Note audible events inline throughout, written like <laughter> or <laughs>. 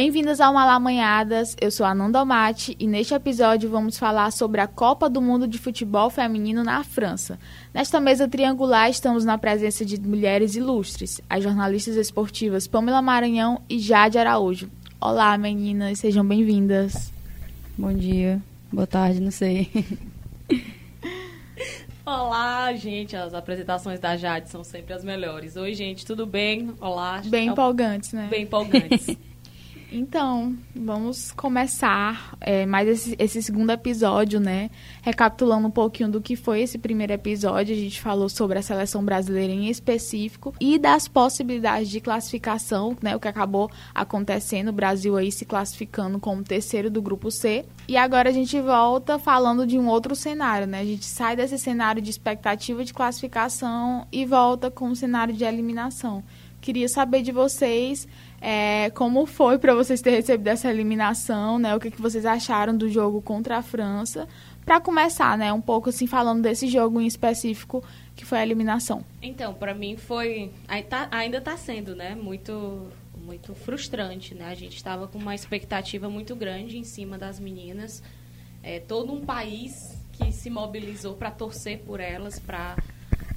Bem-vindas ao Malamanhadas, eu sou a Nanda Mate e neste episódio vamos falar sobre a Copa do Mundo de Futebol Feminino na França. Nesta mesa triangular estamos na presença de mulheres ilustres, as jornalistas esportivas Pamela Maranhão e Jade Araújo. Olá meninas, sejam bem-vindas. Bom dia, boa tarde, não sei. <laughs> Olá, gente. As apresentações da Jade são sempre as melhores. Oi, gente, tudo bem? Olá. Bem é empolgantes, né? Bem empolgantes. <laughs> Então, vamos começar é, mais esse, esse, segundo episódio, né? Recapitulando um pouquinho do que foi esse primeiro episódio. A gente falou sobre a seleção brasileira em específico e das possibilidades de classificação, né? O que acabou acontecendo, o Brasil aí se classificando como terceiro do grupo C. E agora a gente volta falando de um outro cenário, né? A gente sai desse cenário de expectativa de classificação e volta com um cenário de eliminação. Queria saber de vocês é, como foi para vocês terem recebido essa eliminação, né? O que, que vocês acharam do jogo contra a França? Para começar, né? Um pouco assim falando desse jogo em específico que foi a eliminação. Então, para mim foi tá, ainda está sendo, né? Muito muito frustrante, né? A gente estava com uma expectativa muito grande em cima das meninas, é, todo um país que se mobilizou para torcer por elas, para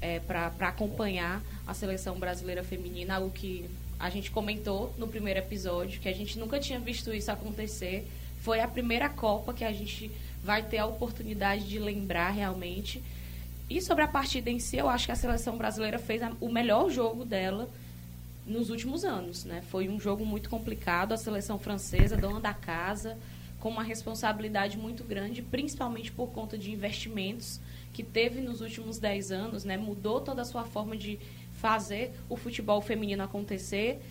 é, para acompanhar a seleção brasileira feminina, algo que a gente comentou no primeiro episódio que a gente nunca tinha visto isso acontecer. Foi a primeira Copa que a gente vai ter a oportunidade de lembrar realmente. E sobre a partida em si, eu acho que a seleção brasileira fez o melhor jogo dela nos últimos anos. Né? Foi um jogo muito complicado. A seleção francesa, dona da casa, com uma responsabilidade muito grande, principalmente por conta de investimentos que teve nos últimos 10 anos, né? mudou toda a sua forma de fazer o futebol feminino acontecer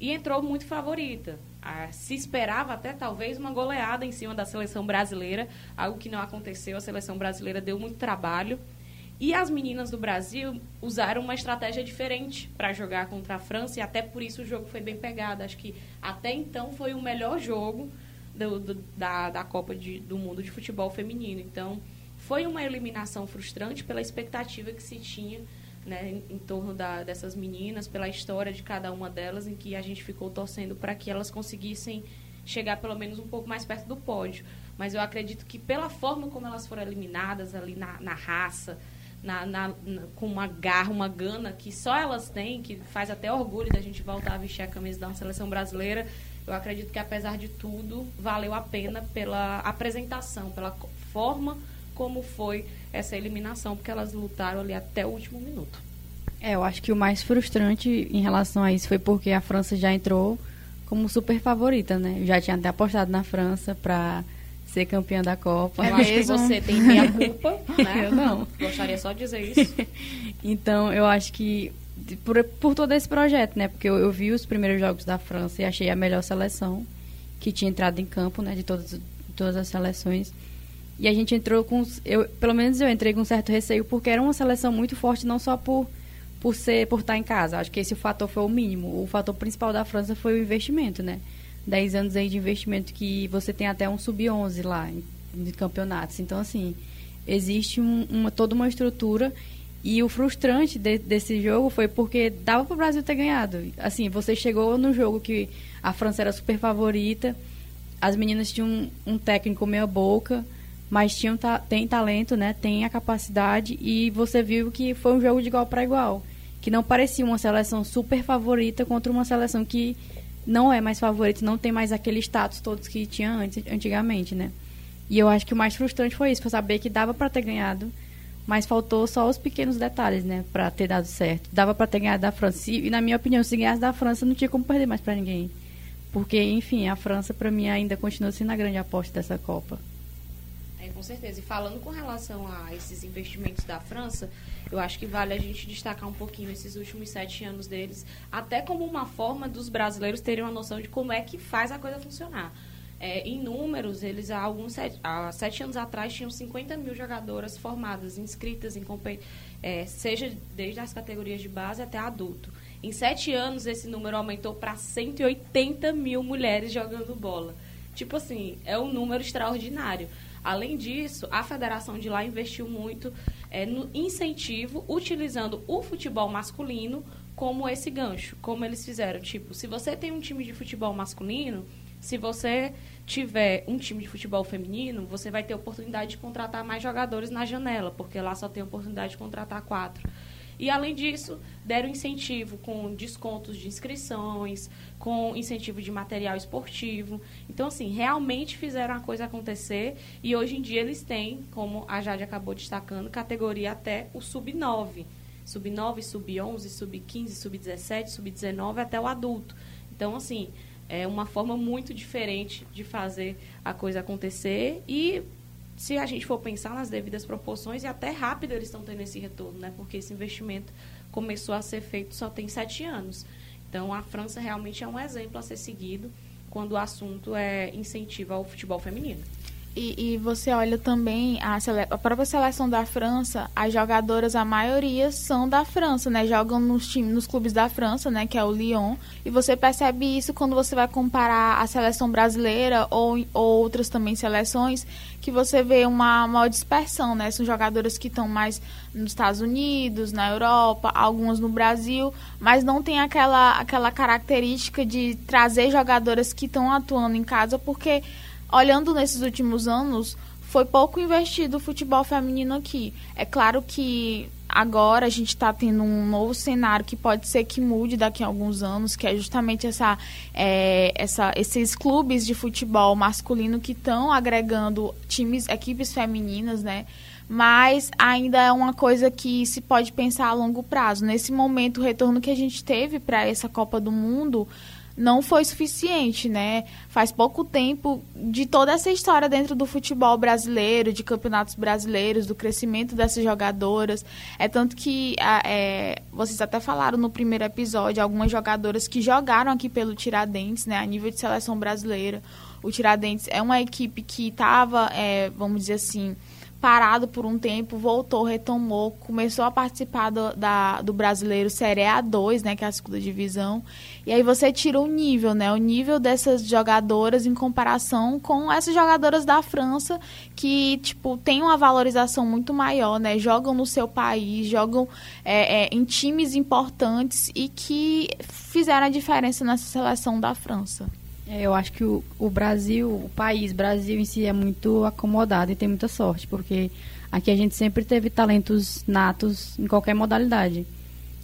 e entrou muito favorita. Ah, se esperava até talvez uma goleada em cima da seleção brasileira, algo que não aconteceu. A seleção brasileira deu muito trabalho. E as meninas do Brasil usaram uma estratégia diferente para jogar contra a França e até por isso o jogo foi bem pegado. Acho que até então foi o melhor jogo do, do, da, da Copa de, do Mundo de Futebol Feminino. Então foi uma eliminação frustrante pela expectativa que se tinha né, em, torno da, dessas meninas, pela história de cada uma delas, em que a gente ficou torcendo para que elas conseguissem chegar pelo menos um pouco mais perto do pódio. Mas eu acredito que pela forma como elas foram eliminadas ali na, na raça, na, na, com uma garra, uma gana que só elas têm, que faz até orgulho da gente voltar a vestir a camisa da seleção brasileira, eu acredito que apesar de tudo, valeu a pena pela apresentação, pela forma como foi essa eliminação, porque elas lutaram ali até o último minuto. É, eu acho que o mais frustrante em relação a isso foi porque a França já entrou como super favorita, né? Eu já tinha até apostado na França para ser campeã da Copa. Eu acho que você tem <laughs> meia culpa, né? Eu não. Gostaria só de dizer isso. <laughs> então, eu acho que por, por todo esse projeto, né? Porque eu, eu, vi os primeiros jogos da França e achei a melhor seleção que tinha entrado em campo, né? De todas, de todas as seleções. E a gente entrou com. Eu, pelo menos eu entrei com um certo receio, porque era uma seleção muito forte, não só por, por ser por estar em casa. Acho que esse fator foi o mínimo. O fator principal da França foi o investimento, né? 10 anos aí de investimento que você tem até um sub-11 lá em, campeonatos. Então, assim, existe um, uma, toda uma estrutura. E o frustrante de, desse jogo foi porque dava para o Brasil ter ganhado. Assim, você chegou no jogo que a França era super favorita, as meninas tinham um, um técnico meia boca mas tinham, tem talento, né? Tem a capacidade e você viu que foi um jogo de igual para igual, que não parecia uma seleção super favorita contra uma seleção que não é mais favorita, não tem mais aquele status todos que tinha antes, antigamente, né? E eu acho que o mais frustrante foi isso, foi saber que dava para ter ganhado, mas faltou só os pequenos detalhes, né, para ter dado certo. Dava para ter ganhado da França e, na minha opinião, se ganhasse da França, não tinha como perder mais para ninguém. Porque, enfim, a França para mim ainda continua sendo a grande aposta dessa Copa com certeza. E falando com relação a esses investimentos da França, eu acho que vale a gente destacar um pouquinho esses últimos sete anos deles, até como uma forma dos brasileiros terem uma noção de como é que faz a coisa funcionar. É, em números, eles há alguns sete, há sete anos atrás tinham 50 mil jogadoras formadas, inscritas em é, seja desde as categorias de base até adulto. Em sete anos, esse número aumentou para 180 mil mulheres jogando bola. Tipo assim, é um número extraordinário. Além disso, a federação de lá investiu muito é, no incentivo, utilizando o futebol masculino como esse gancho, como eles fizeram. Tipo, se você tem um time de futebol masculino, se você tiver um time de futebol feminino, você vai ter oportunidade de contratar mais jogadores na janela, porque lá só tem oportunidade de contratar quatro. E, além disso, deram incentivo com descontos de inscrições, com incentivo de material esportivo. Então, assim, realmente fizeram a coisa acontecer e hoje em dia eles têm, como a Jade acabou destacando, categoria até o sub-9. Sub-9, sub-11, sub-15, sub-17, sub-19 até o adulto. Então, assim, é uma forma muito diferente de fazer a coisa acontecer e se a gente for pensar nas devidas proporções e até rápido eles estão tendo esse retorno, né? Porque esse investimento começou a ser feito só tem sete anos. Então a França realmente é um exemplo a ser seguido quando o assunto é incentivo ao futebol feminino. E, e, você olha também a, a, própria seleção da França, as jogadoras, a maioria são da França, né? Jogam nos, time, nos clubes da França, né? Que é o Lyon. E você percebe isso quando você vai comparar a seleção brasileira ou, ou outras também seleções, que você vê uma maior dispersão, né? São jogadoras que estão mais nos Estados Unidos, na Europa, algumas no Brasil, mas não tem aquela, aquela característica de trazer jogadoras que estão atuando em casa, porque olhando nesses últimos anos, foi pouco investido o futebol feminino aqui. É claro que agora a gente está tendo um novo cenário que pode ser que mude daqui a alguns anos, que é justamente essa, é, essa, esses clubes de futebol masculino que estão agregando times, equipes femininas, né? Mas ainda é uma coisa que se pode pensar a longo prazo. Nesse momento, o retorno que a gente teve para essa Copa do Mundo não foi suficiente, né? Faz pouco tempo de toda essa história dentro do futebol brasileiro, de campeonatos brasileiros, do crescimento dessas jogadoras. É tanto que é, vocês até falaram no primeiro episódio algumas jogadoras que jogaram aqui pelo Tiradentes, né? A nível de seleção brasileira. O Tiradentes é uma equipe que estava, é, vamos dizer assim, parado por um tempo, voltou, retomou, começou a participar do, da, do brasileiro Série A2, né, que é a segunda divisão. E aí você tira o nível, né? O nível dessas jogadoras em comparação com essas jogadoras da França que, tipo, tem uma valorização muito maior, né? Jogam no seu país, jogam é, é, em times importantes e que fizeram a diferença nessa seleção da França. É, eu acho que o, o Brasil, o país Brasil em si é muito acomodado e tem muita sorte, porque aqui a gente sempre teve talentos natos em qualquer modalidade.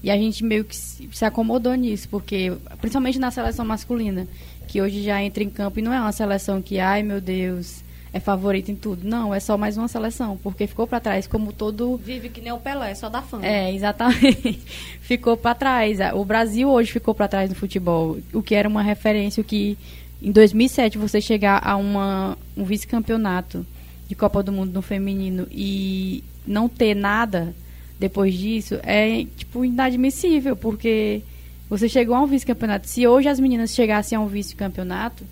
E a gente meio que se acomodou nisso, porque principalmente na seleção masculina, que hoje já entra em campo e não é uma seleção que, ai meu Deus, é favorita em tudo. Não, é só mais uma seleção, porque ficou para trás, como todo. Vive que nem o Pelé, só da fama. É, exatamente. <laughs> ficou para trás. O Brasil hoje ficou para trás no futebol, o que era uma referência, o que em 2007 você chegar a uma, um vice-campeonato de Copa do Mundo no feminino e não ter nada depois disso é, tipo, inadmissível, porque você chegou a um vice-campeonato. Se hoje as meninas chegassem a um vice-campeonato,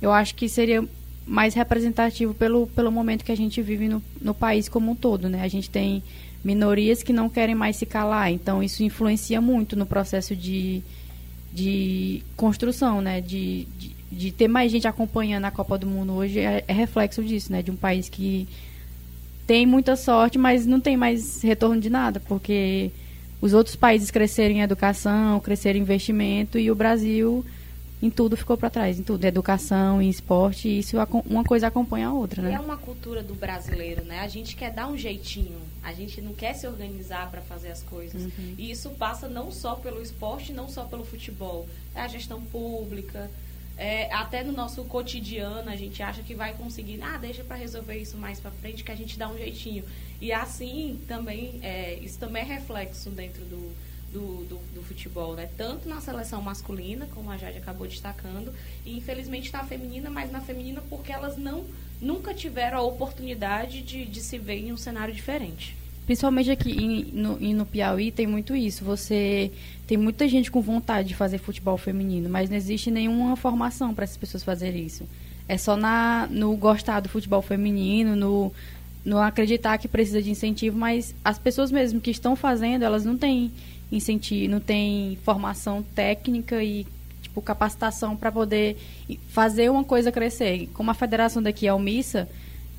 eu acho que seria mais representativo pelo, pelo momento que a gente vive no, no país como um todo, né? A gente tem minorias que não querem mais se calar, então isso influencia muito no processo de, de construção, né? De, de, de ter mais gente acompanhando a Copa do Mundo hoje é, é reflexo disso, né? De um país que tem muita sorte, mas não tem mais retorno de nada, porque os outros países cresceram em educação, cresceram em investimento e o Brasil em tudo ficou para trás, em tudo, educação, em esporte, isso uma coisa acompanha a outra, né? É uma cultura do brasileiro, né? A gente quer dar um jeitinho, a gente não quer se organizar para fazer as coisas. Uhum. E isso passa não só pelo esporte, não só pelo futebol, é a gestão pública, é, até no nosso cotidiano a gente acha que vai conseguir, ah, deixa para resolver isso mais para frente que a gente dá um jeitinho. E assim também, é, isso também é reflexo dentro do, do, do, do, futebol, né? Tanto na seleção masculina, como a Jade acabou destacando, e infelizmente na feminina, mas na feminina porque elas não nunca tiveram a oportunidade de, de se ver em um cenário diferente. Principalmente aqui em, no, no Piauí tem muito isso. Você tem muita gente com vontade de fazer futebol feminino, mas não existe nenhuma formação para essas pessoas fazerem isso. É só na, no gostar do futebol feminino, no, no acreditar que precisa de incentivo, mas as pessoas mesmo que estão fazendo, elas não têm incentivo, não têm formação técnica e tipo capacitação para poder fazer uma coisa crescer. Como a federação daqui é omissa,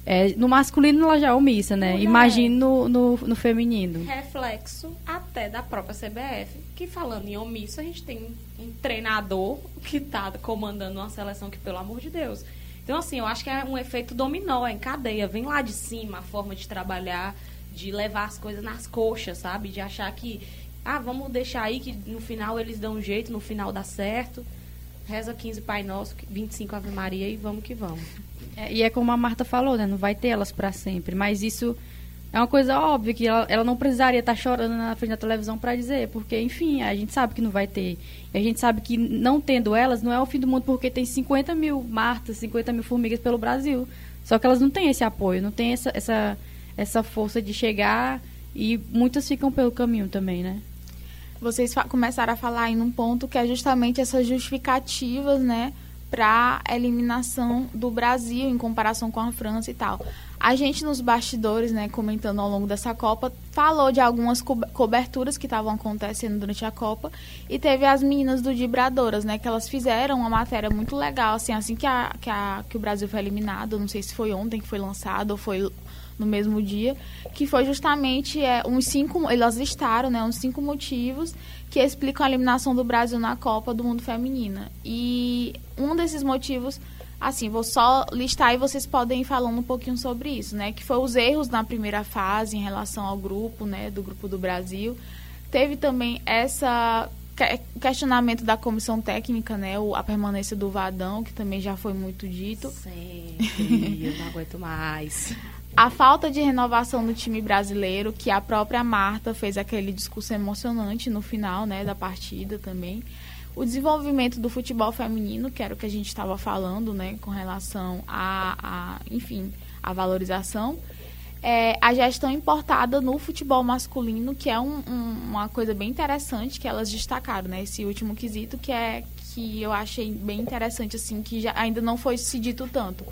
É, no masculino ela já é omissa, né? Mulher. Imagine no, no, no feminino. reflexo até da própria CBF, que falando em omisso, a gente tem um treinador que está comandando uma seleção que, pelo amor de Deus. Então, assim, eu acho que é um efeito dominó, é em cadeia. Vem lá de cima a forma de trabalhar, de levar as coisas nas coxas, sabe? De achar que, ah, vamos deixar aí que no final eles dão um jeito, no final dá certo. Reza 15 Pai Nosso, 25 Ave Maria e vamos que vamos. É, e é como a Marta falou, né? Não vai ter elas para sempre. Mas isso é uma coisa óbvia que ela, ela não precisaria estar chorando na frente da televisão para dizer, porque, enfim, a gente sabe que não vai ter. E a gente sabe que não tendo elas não é o fim do mundo, porque tem 50 mil Martas, 50 mil formigas pelo Brasil. Só que elas não têm esse apoio, não têm essa, essa, essa força de chegar e muitas ficam pelo caminho também, né? Vocês começaram a falar em um ponto que é justamente essas justificativas, né? para eliminação do Brasil em comparação com a França e tal. A gente nos bastidores, né, comentando ao longo dessa Copa, falou de algumas co coberturas que estavam acontecendo durante a Copa e teve as meninas do Vibradoras, né, que elas fizeram uma matéria muito legal, assim, assim que, a, que, a, que o Brasil foi eliminado, não sei se foi ontem que foi lançado ou foi no mesmo dia, que foi justamente é, uns cinco, elas listaram, né, uns cinco motivos que explicam a eliminação do Brasil na Copa do Mundo Feminina. E um desses motivos, assim, vou só listar e vocês podem ir falando um pouquinho sobre isso, né? Que foi os erros na primeira fase em relação ao grupo, né? Do grupo do Brasil. Teve também essa questionamento da comissão técnica, né? a permanência do Vadão, que também já foi muito dito. Sempre, eu não aguento mais. A falta de renovação no time brasileiro, que a própria Marta fez aquele discurso emocionante no final né, da partida também. O desenvolvimento do futebol feminino, que era o que a gente estava falando, né, com relação a, a enfim, a valorização. É, a gestão importada no futebol masculino, que é um, um, uma coisa bem interessante que elas destacaram, né? Esse último quesito que é que eu achei bem interessante, assim, que já, ainda não foi se dito tanto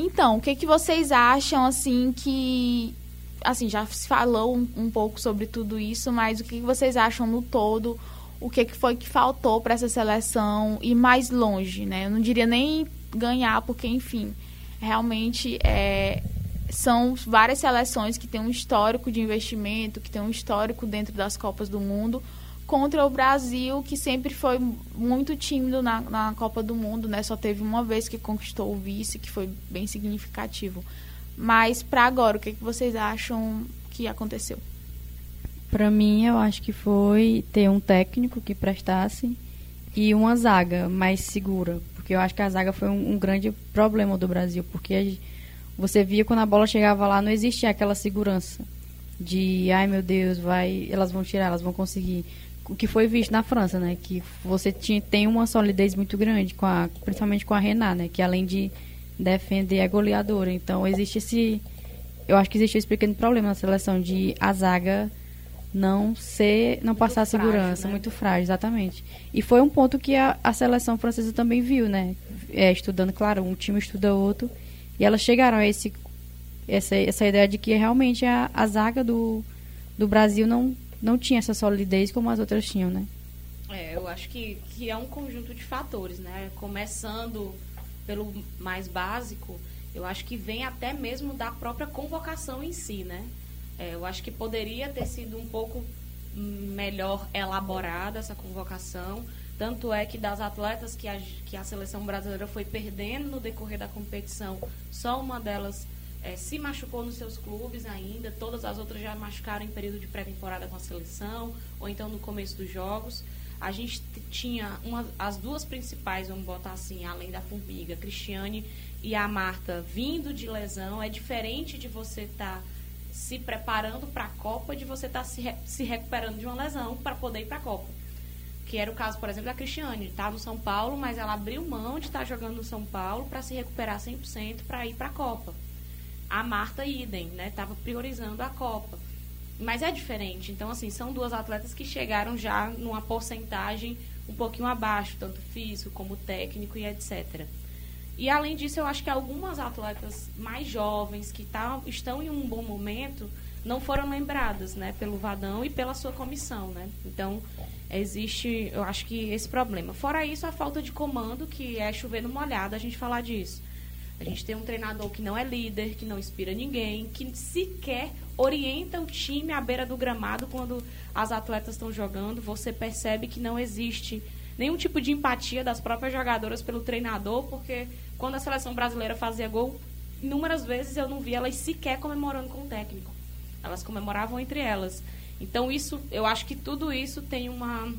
então, o que, que vocês acham, assim, que... Assim, já se falou um, um pouco sobre tudo isso, mas o que, que vocês acham no todo? O que, que foi que faltou para essa seleção ir mais longe, né? Eu não diria nem ganhar, porque, enfim, realmente é, são várias seleções que têm um histórico de investimento, que têm um histórico dentro das Copas do Mundo, contra o Brasil, que sempre foi muito tímido na, na Copa do Mundo, né? Só teve uma vez que conquistou o vice, que foi bem significativo. Mas para agora, o que, que vocês acham que aconteceu? Para mim, eu acho que foi ter um técnico que prestasse e uma zaga mais segura, porque eu acho que a zaga foi um, um grande problema do Brasil, porque você via quando a bola chegava lá, não existia aquela segurança de, ai meu Deus, vai, elas vão tirar, elas vão conseguir o que foi visto na França, né? Que você tinha, tem uma solidez muito grande, com a, principalmente com a Renat, né? Que além de defender é goleadora. Então existe esse. Eu acho que existe esse pequeno problema na seleção de a zaga não ser. não muito passar frágil, segurança, né? muito frágil, exatamente. E foi um ponto que a, a seleção francesa também viu, né? É, estudando, claro, um time estuda outro. E elas chegaram a esse, essa, essa ideia de que realmente a, a zaga do, do Brasil não não tinha essa solidez como as outras tinham, né? É, eu acho que, que é um conjunto de fatores, né? Começando pelo mais básico, eu acho que vem até mesmo da própria convocação em si, né? É, eu acho que poderia ter sido um pouco melhor elaborada essa convocação. Tanto é que das atletas que a, que a seleção brasileira foi perdendo no decorrer da competição, só uma delas é, se machucou nos seus clubes ainda, todas as outras já machucaram em período de pré-temporada com a seleção, ou então no começo dos jogos. A gente tinha uma, as duas principais, vamos botar assim, além da Formiga, Cristiane e a Marta, vindo de lesão. É diferente de você estar tá se preparando para a Copa, de você estar tá se, re, se recuperando de uma lesão para poder ir para a Copa. Que era o caso, por exemplo, da Cristiane. Está no São Paulo, mas ela abriu mão de estar tá jogando no São Paulo para se recuperar 100% para ir para a Copa. A Marta idem, né? Estava priorizando a Copa. Mas é diferente. Então, assim, são duas atletas que chegaram já numa porcentagem um pouquinho abaixo, tanto físico como técnico e etc. E além disso, eu acho que algumas atletas mais jovens que tá, estão em um bom momento não foram lembradas, né, pelo Vadão e pela sua comissão, né? Então, existe, eu acho que esse problema. Fora isso, a falta de comando, que é chover no molhado a gente falar disso. A gente tem um treinador que não é líder, que não inspira ninguém, que sequer orienta o time à beira do gramado quando as atletas estão jogando. Você percebe que não existe nenhum tipo de empatia das próprias jogadoras pelo treinador, porque quando a seleção brasileira fazia gol, inúmeras vezes eu não vi elas sequer comemorando com o técnico. Elas comemoravam entre elas. Então isso, eu acho que tudo isso tem uma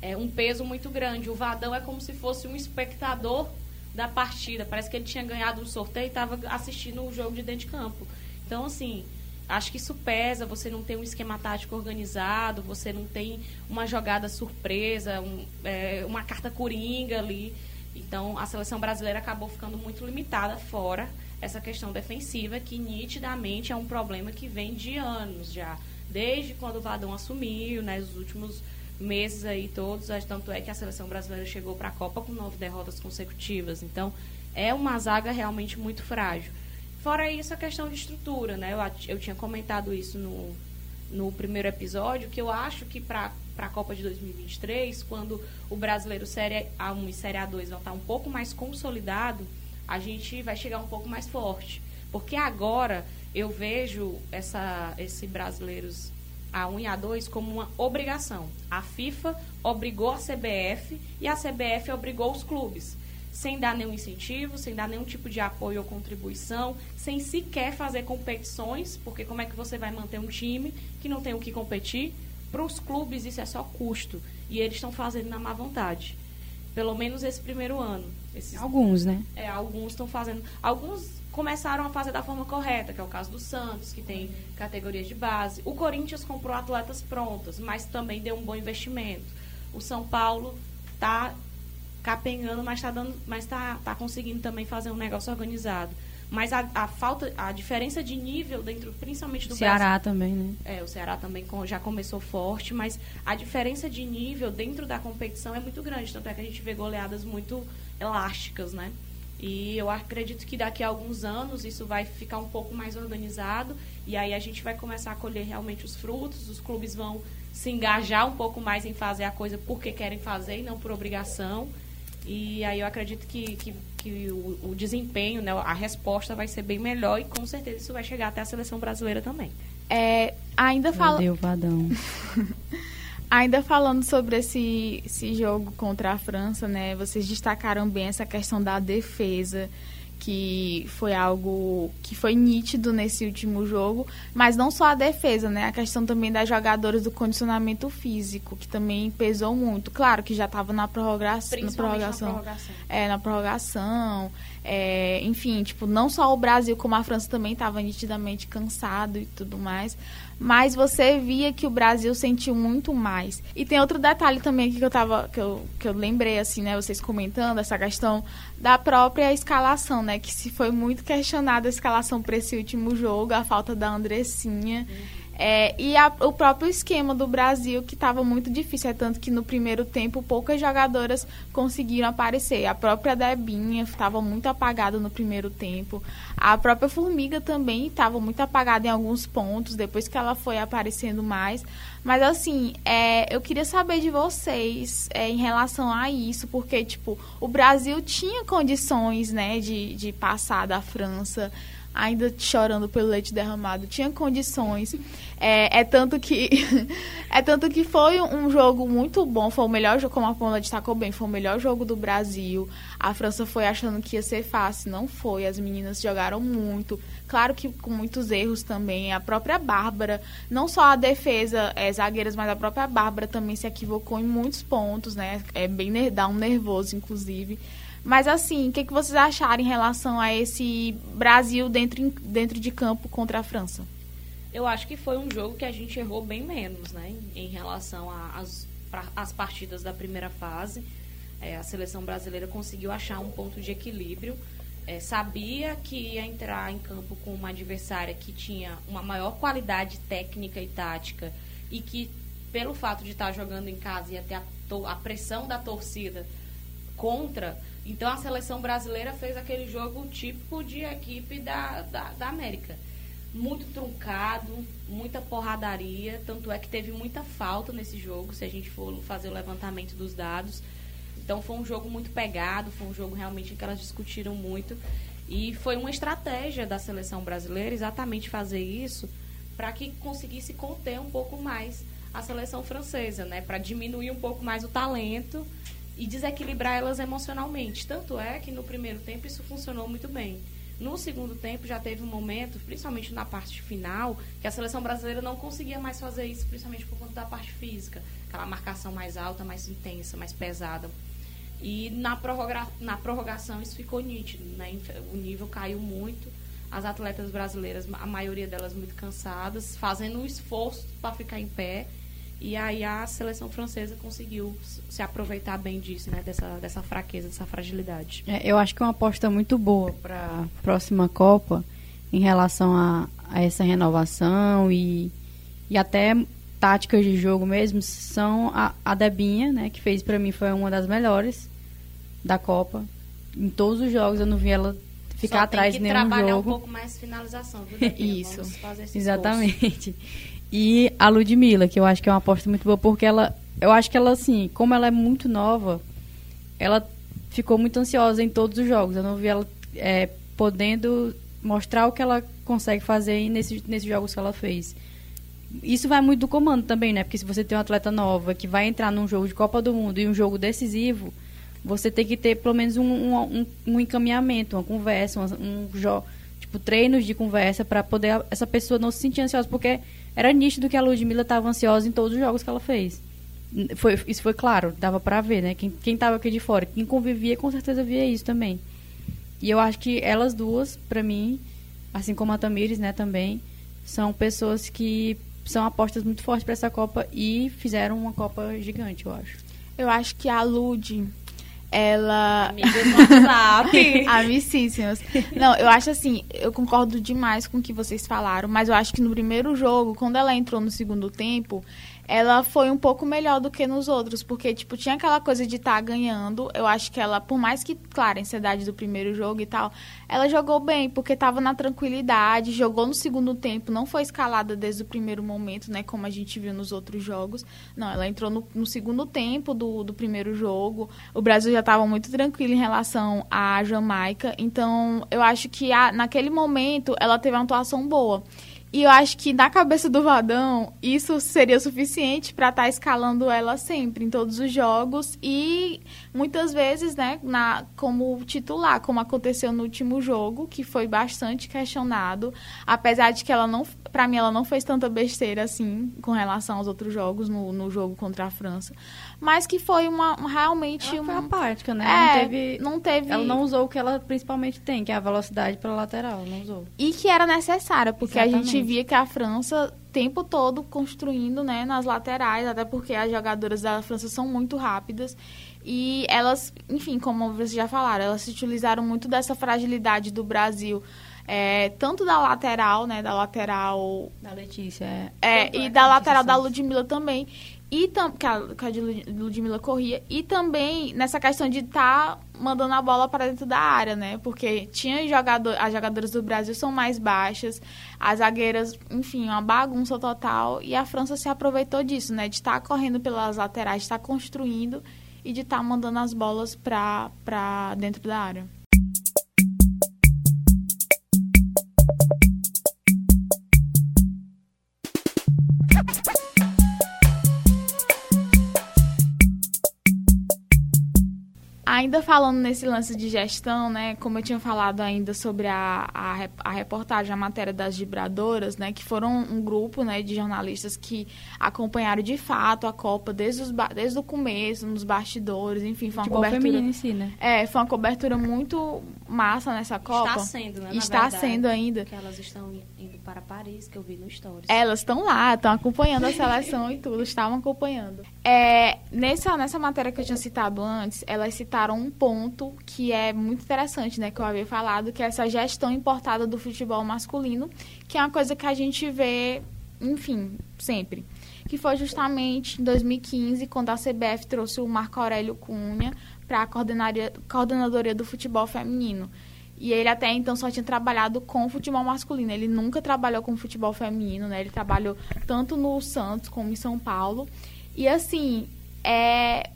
é, um peso muito grande. O Vadão é como se fosse um espectador da partida. Parece que ele tinha ganhado um sorteio e estava assistindo o jogo de dentro de campo. Então, assim, acho que isso pesa. Você não tem um esquema tático organizado, você não tem uma jogada surpresa, um, é, uma carta coringa ali. Então, a seleção brasileira acabou ficando muito limitada fora essa questão defensiva, que nitidamente é um problema que vem de anos já. Desde quando o Vadão assumiu, né, os últimos meses aí todos, tanto é que a seleção brasileira chegou para a Copa com nove derrotas consecutivas. Então, é uma zaga realmente muito frágil. Fora isso, a questão de estrutura, né? Eu, eu tinha comentado isso no, no primeiro episódio, que eu acho que para a Copa de 2023, quando o brasileiro Série A1 e Série A2 vão estar um pouco mais consolidado, a gente vai chegar um pouco mais forte. Porque agora eu vejo essa, esse brasileiros a1 e A2 como uma obrigação. A FIFA obrigou a CBF e a CBF obrigou os clubes, sem dar nenhum incentivo, sem dar nenhum tipo de apoio ou contribuição, sem sequer fazer competições, porque como é que você vai manter um time que não tem o que competir? Para os clubes isso é só custo e eles estão fazendo na má vontade. Pelo menos esse primeiro ano. Esses, alguns, né? É, alguns estão fazendo. Alguns começaram a fazer da forma correta, que é o caso do Santos, que tem categorias de base. O Corinthians comprou atletas prontas, mas também deu um bom investimento. O São Paulo está capenhando, mas está mas tá, tá conseguindo também fazer um negócio organizado. Mas a, a, falta, a diferença de nível dentro, principalmente do Ceará Brasil, também, né? É, o Ceará também já começou forte, mas a diferença de nível dentro da competição é muito grande, tanto é que a gente vê goleadas muito elásticas, né? E eu acredito que daqui a alguns anos isso vai ficar um pouco mais organizado e aí a gente vai começar a colher realmente os frutos, os clubes vão se engajar um pouco mais em fazer a coisa porque querem fazer e não por obrigação. E aí eu acredito que, que, que o, o, desempenho, né, a resposta vai ser bem melhor e com certeza isso vai chegar até a seleção brasileira também. É, ainda fala. Meu Vadão. <laughs> Ainda falando sobre esse, esse jogo contra a França, né? Vocês destacaram bem essa questão da defesa, que foi algo que foi nítido nesse último jogo, mas não só a defesa, né? A questão também das jogadoras do condicionamento físico, que também pesou muito. Claro que já estava na prorrogação, na prorrogação, na prorrogação. É, na prorrogação. É, enfim, tipo, não só o Brasil como a França também estava nitidamente cansado e tudo mais mas você via que o Brasil sentiu muito mais. E tem outro detalhe também aqui que eu tava que eu, que eu lembrei assim, né, vocês comentando essa questão da própria escalação, né, que se foi muito questionada a escalação para esse último jogo, a falta da Andressinha. Uhum. É, e a, o próprio esquema do Brasil, que estava muito difícil, é tanto que no primeiro tempo poucas jogadoras conseguiram aparecer. A própria Debinha estava muito apagada no primeiro tempo. A própria Formiga também estava muito apagada em alguns pontos, depois que ela foi aparecendo mais. Mas assim, é, eu queria saber de vocês é, em relação a isso, porque tipo, o Brasil tinha condições né, de, de passar da França ainda chorando pelo leite derramado, tinha condições. É, é tanto que <laughs> é tanto que foi um jogo muito bom, foi o melhor jogo, como a Paula destacou bem, foi o melhor jogo do Brasil. A França foi achando que ia ser fácil, não foi. As meninas jogaram muito, claro que com muitos erros também. A própria Bárbara, não só a defesa, é, zagueiras, mas a própria Bárbara também se equivocou em muitos pontos, né? É bem dá um nervoso, inclusive. Mas assim, o que, que vocês acharam em relação a esse Brasil dentro, dentro de campo contra a França? Eu acho que foi um jogo que a gente errou bem menos, né? Em relação às partidas da primeira fase. É, a seleção brasileira conseguiu achar um ponto de equilíbrio. É, sabia que ia entrar em campo com uma adversária que tinha uma maior qualidade técnica e tática e que, pelo fato de estar jogando em casa, ia ter a, a pressão da torcida contra então a seleção brasileira fez aquele jogo típico de equipe da, da, da América. Muito truncado, muita porradaria, tanto é que teve muita falta nesse jogo, se a gente for fazer o levantamento dos dados. Então foi um jogo muito pegado, foi um jogo realmente que elas discutiram muito. E foi uma estratégia da seleção brasileira exatamente fazer isso para que conseguisse conter um pouco mais a seleção francesa, né? Para diminuir um pouco mais o talento e desequilibrar elas emocionalmente. Tanto é que no primeiro tempo isso funcionou muito bem. No segundo tempo já teve um momento, principalmente na parte final, que a seleção brasileira não conseguia mais fazer isso, principalmente por conta da parte física, aquela marcação mais alta, mais intensa, mais pesada. E na, prorroga, na prorrogação isso ficou nítido, né? O nível caiu muito. As atletas brasileiras, a maioria delas muito cansadas, fazendo um esforço para ficar em pé. E aí a seleção francesa conseguiu se aproveitar bem disso, né? Dessa, dessa fraqueza, dessa fragilidade. É, eu acho que é uma aposta muito boa para a próxima Copa em relação a, a essa renovação e, e até táticas de jogo mesmo são a, a Debinha, né? Que fez para mim foi uma das melhores da Copa. Em todos os jogos eu não vi ela ficar Só atrás de nenhum jogo. trabalhar um pouco mais finalização, viu, <laughs> Isso. Exatamente. E a Ludmilla, que eu acho que é uma aposta muito boa, porque ela, eu acho que ela, assim, como ela é muito nova, ela ficou muito ansiosa em todos os jogos. Eu não vi ela é, podendo mostrar o que ela consegue fazer nesses, nesses jogos que ela fez. Isso vai muito do comando também, né? Porque se você tem uma atleta nova que vai entrar num jogo de Copa do Mundo e um jogo decisivo, você tem que ter pelo menos um, um, um encaminhamento, uma conversa, um, um tipo treinos de conversa para poder essa pessoa não se sentir ansiosa, porque era nítido que a Ludmilla estava ansiosa em todos os jogos que ela fez. Foi, isso foi claro, dava para ver, né? Quem, quem tava aqui de fora, quem convivia com certeza via isso também. E eu acho que elas duas, para mim, assim como a Tamires, né, também, são pessoas que são apostas muito fortes para essa Copa e fizeram uma Copa gigante, eu acho. Eu acho que a Lud ela. Amigas no WhatsApp. <laughs> Amicíssimas. Não, eu acho assim, eu concordo demais com o que vocês falaram, mas eu acho que no primeiro jogo, quando ela entrou no segundo tempo, ela foi um pouco melhor do que nos outros, porque, tipo, tinha aquela coisa de estar tá ganhando. Eu acho que ela, por mais que, claro, a ansiedade do primeiro jogo e tal, ela jogou bem, porque estava na tranquilidade, jogou no segundo tempo, não foi escalada desde o primeiro momento, né, como a gente viu nos outros jogos. Não, ela entrou no, no segundo tempo do, do primeiro jogo. O Brasil já estava muito tranquilo em relação à Jamaica, então eu acho que a, naquele momento ela teve uma atuação boa. E eu acho que na cabeça do Vadão, isso seria suficiente para estar tá escalando ela sempre, em todos os jogos. E muitas vezes, né, na, como titular, como aconteceu no último jogo, que foi bastante questionado. Apesar de que ela não, para mim, ela não fez tanta besteira assim com relação aos outros jogos, no, no jogo contra a França mas que foi uma realmente ela uma foi apática, né? É, não teve, não teve. Ela não usou o que ela principalmente tem, que é a velocidade para lateral, não usou. E que era necessária, porque Exatamente. a gente via que a França tempo todo construindo, né, nas laterais, até porque as jogadoras da França são muito rápidas. E elas, enfim, como vocês já falaram, elas se utilizaram muito dessa fragilidade do Brasil. É, tanto da lateral, né, da lateral... Da Letícia, é. é e da lateral da Ludmilla também e que a, que a Ludmilla corria e também nessa questão de estar tá mandando a bola para dentro da área, né? Porque tinha jogador, as jogadoras do Brasil são mais baixas, as zagueiras, enfim, uma bagunça total e a França se aproveitou disso, né? De estar tá correndo pelas laterais, de estar tá construindo e de estar tá mandando as bolas para dentro da área. Ainda falando nesse lance de gestão, né, como eu tinha falado ainda sobre a, a, a, reportagem, a matéria das vibradoras, né, que foram um grupo, né, de jornalistas que acompanharam de fato a Copa desde, os, desde o começo, nos bastidores, enfim, foi uma Futebol cobertura... feminino em si, né? É, foi uma cobertura muito massa nessa Copa. Está sendo, né, Está verdade, sendo ainda. Que elas estão indo para Paris, que eu vi no Stories. Elas estão lá, estão acompanhando a seleção e tudo, estavam acompanhando. É, nessa, nessa matéria que eu tinha citado antes, elas citaram um ponto que é muito interessante, né, que eu havia falado, que é essa gestão importada do futebol masculino, que é uma coisa que a gente vê, enfim, sempre. Que foi justamente em 2015, quando a CBF trouxe o Marco Aurélio Cunha para a coordenadoria do futebol feminino. E ele até então só tinha trabalhado com futebol masculino. Ele nunca trabalhou com futebol feminino, né? Ele trabalhou tanto no Santos como em São Paulo. E assim, é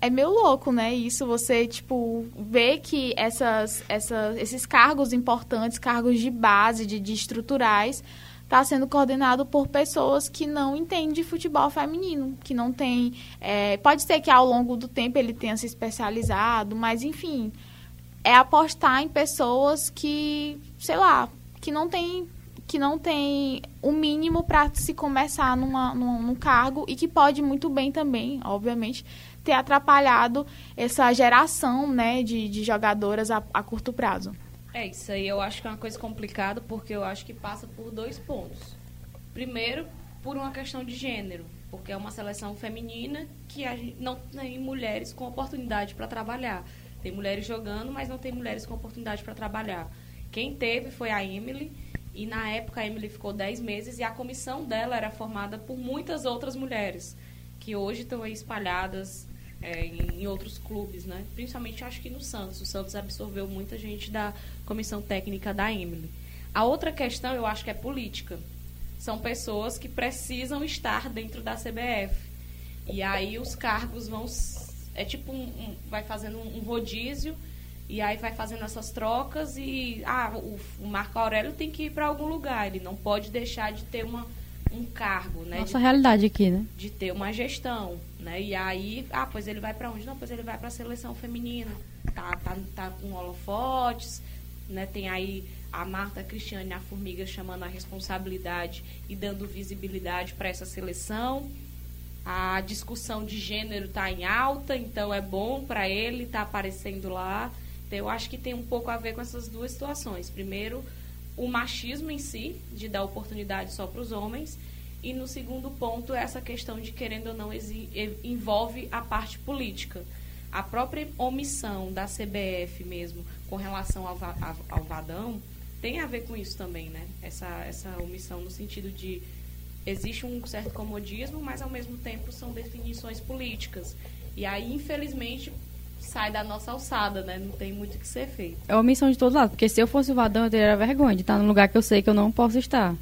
é meio louco, né? Isso você, tipo, vê que essas, essas, esses cargos importantes, cargos de base, de, de estruturais, está sendo coordenado por pessoas que não entendem futebol feminino, que não tem. É, pode ser que ao longo do tempo ele tenha se especializado, mas enfim, é apostar em pessoas que, sei lá, que não tem que não tem o mínimo para se começar numa, num, num cargo e que pode muito bem também, obviamente, ter atrapalhado essa geração né, de, de jogadoras a, a curto prazo. É, isso aí eu acho que é uma coisa complicada, porque eu acho que passa por dois pontos. Primeiro, por uma questão de gênero, porque é uma seleção feminina que não tem mulheres com oportunidade para trabalhar. Tem mulheres jogando, mas não tem mulheres com oportunidade para trabalhar. Quem teve foi a Emily, e na época a Emily ficou 10 meses e a comissão dela era formada por muitas outras mulheres, que hoje estão aí espalhadas é, em, em, outros clubes, né? Principalmente acho que no Santos. O Santos absorveu muita gente da comissão técnica da Emily. A outra questão eu acho que é política. São pessoas que precisam estar dentro da CBF. E aí os cargos vão. É tipo um, um vai fazendo um rodízio e aí vai fazendo essas trocas e ah, o, o Marco Aurélio tem que ir para algum lugar, ele não pode deixar de ter uma, um cargo, né? Nossa de, realidade aqui, né? De ter uma gestão, né? E aí, ah, pois ele vai para onde? Não, pois ele vai para a seleção feminina. Tá, tá, tá com holofotes, né? Tem aí a Marta Cristiane, a Formiga, chamando a responsabilidade e dando visibilidade para essa seleção. A discussão de gênero está em alta, então é bom para ele estar tá aparecendo lá. Então, eu acho que tem um pouco a ver com essas duas situações. Primeiro, o machismo em si, de dar oportunidade só para os homens, e no segundo ponto, essa questão de, querendo ou não, envolve a parte política. A própria omissão da CBF mesmo com relação ao, ao Vadão tem a ver com isso também, né? Essa, essa omissão no sentido de existe um certo comodismo, mas ao mesmo tempo são definições políticas. E aí, infelizmente, sai da nossa alçada, né? Não tem muito o que ser feito. É uma missão de todos lados, porque se eu fosse o Vadão, eu teria vergonha de estar num lugar que eu sei que eu não posso estar,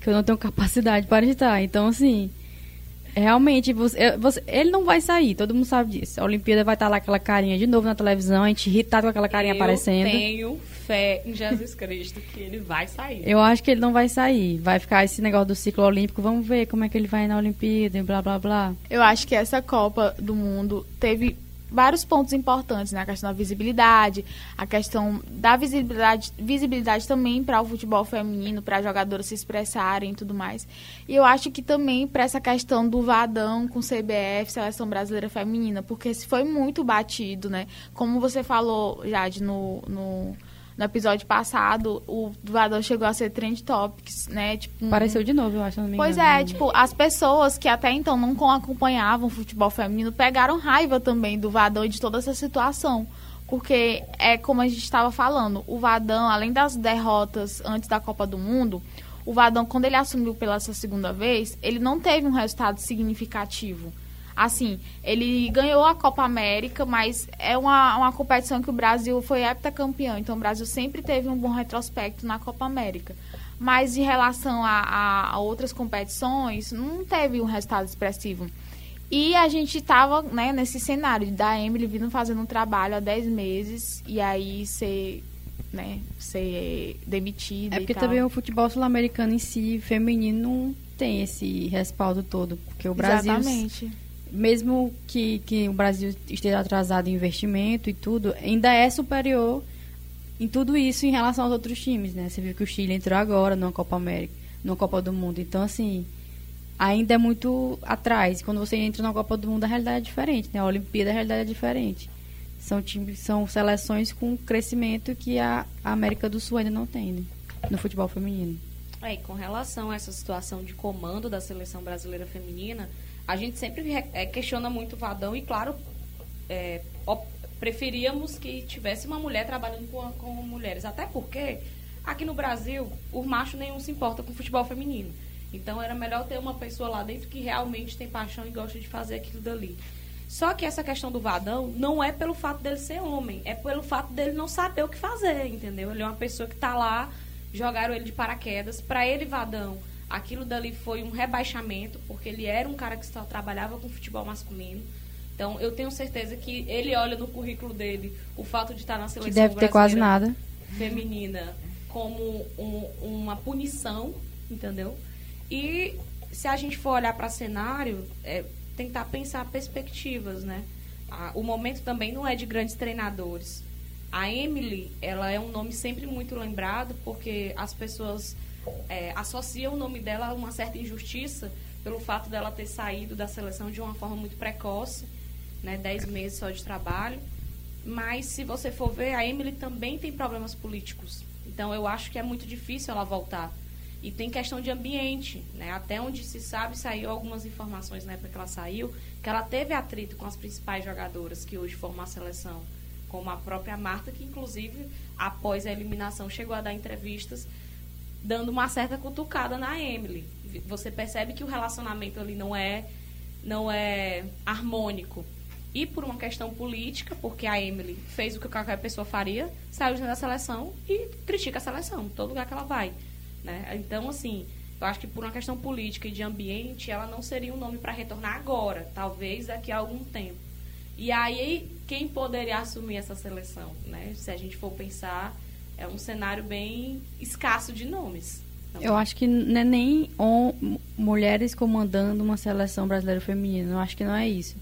que eu não tenho <laughs> capacidade para estar. Então, assim, realmente, você, você, ele não vai sair, todo mundo sabe disso. A Olimpíada vai estar lá aquela carinha de novo na televisão, a gente irritado com aquela carinha eu aparecendo. Eu tenho fé em Jesus Cristo que ele vai sair. Eu acho que ele não vai sair. Vai ficar esse negócio do ciclo olímpico, vamos ver como é que ele vai na Olimpíada e blá blá blá. Eu acho que essa Copa do Mundo teve vários pontos importantes, né? A questão da visibilidade, a questão da visibilidade, visibilidade também para o futebol feminino, para jogadoras se expressarem e tudo mais. E eu acho que também para essa questão do Vadão com CBF, Seleção Brasileira Feminina, porque se foi muito batido, né? Como você falou, Jade, no, no no episódio passado, o Vadão chegou a ser trend topics, né? Tipo, Apareceu de novo, eu acho. Não pois é, tipo, as pessoas que até então não acompanhavam o futebol feminino pegaram raiva também do Vadão e de toda essa situação. Porque é como a gente estava falando, o Vadão, além das derrotas antes da Copa do Mundo, o Vadão, quando ele assumiu pela segunda vez, ele não teve um resultado significativo. Assim, ele ganhou a Copa América, mas é uma, uma competição que o Brasil foi heptacampeão. Então, o Brasil sempre teve um bom retrospecto na Copa América. Mas em relação a, a, a outras competições, não teve um resultado expressivo. E a gente estava né, nesse cenário da Emily vindo fazendo um trabalho há 10 meses e aí ser, né, ser demitida. É porque também o futebol sul-americano em si, feminino, não tem esse respaldo todo. Porque o Brasil. Exatamente mesmo que, que o Brasil esteja atrasado em investimento e tudo, ainda é superior em tudo isso em relação aos outros times, né? Você viu que o Chile entrou agora numa Copa América, numa Copa do Mundo. Então, assim, ainda é muito atrás. Quando você entra na Copa do Mundo, a realidade é diferente, né? A Olimpíada, a realidade é diferente. São, times, são seleções com crescimento que a América do Sul ainda não tem, né? No futebol feminino. É, e com relação a essa situação de comando da seleção brasileira feminina, a gente sempre é, questiona muito o Vadão e, claro, é, preferíamos que tivesse uma mulher trabalhando com, com mulheres. Até porque, aqui no Brasil, o macho nenhum se importa com futebol feminino. Então, era melhor ter uma pessoa lá dentro que realmente tem paixão e gosta de fazer aquilo dali. Só que essa questão do Vadão não é pelo fato dele ser homem, é pelo fato dele não saber o que fazer, entendeu? Ele é uma pessoa que está lá, jogaram ele de paraquedas. Para ele, Vadão, aquilo dali foi um rebaixamento, porque ele era um cara que só trabalhava com futebol masculino. Então, eu tenho certeza que ele olha no currículo dele o fato de estar na seleção Que deve ter quase nada. feminina como um, uma punição, entendeu? E se a gente for olhar para cenário, é, tentar pensar perspectivas, né? Ah, o momento também não é de grandes treinadores. A Emily, ela é um nome sempre muito lembrado porque as pessoas é, associam o nome dela a uma certa injustiça pelo fato dela ter saído da seleção de uma forma muito precoce, né, 10 meses só de trabalho. Mas se você for ver, a Emily também tem problemas políticos. Então eu acho que é muito difícil ela voltar. E tem questão de ambiente, né? Até onde se sabe, saiu algumas informações na época que ela saiu, que ela teve atrito com as principais jogadoras que hoje formam a seleção, como a própria Marta, que inclusive, após a eliminação, chegou a dar entrevistas dando uma certa cutucada na Emily. Você percebe que o relacionamento ali não é não é harmônico. E por uma questão política, porque a Emily fez o que qualquer pessoa faria, saiu da seleção e critica a seleção, todo lugar que ela vai. Né? Então, assim, eu acho que por uma questão política e de ambiente, ela não seria um nome para retornar agora, talvez daqui a algum tempo. E aí, quem poderia assumir essa seleção? Né? Se a gente for pensar, é um cenário bem escasso de nomes. Então, eu acho que não é nem on, mulheres comandando uma seleção brasileira feminina. Eu acho que não é isso.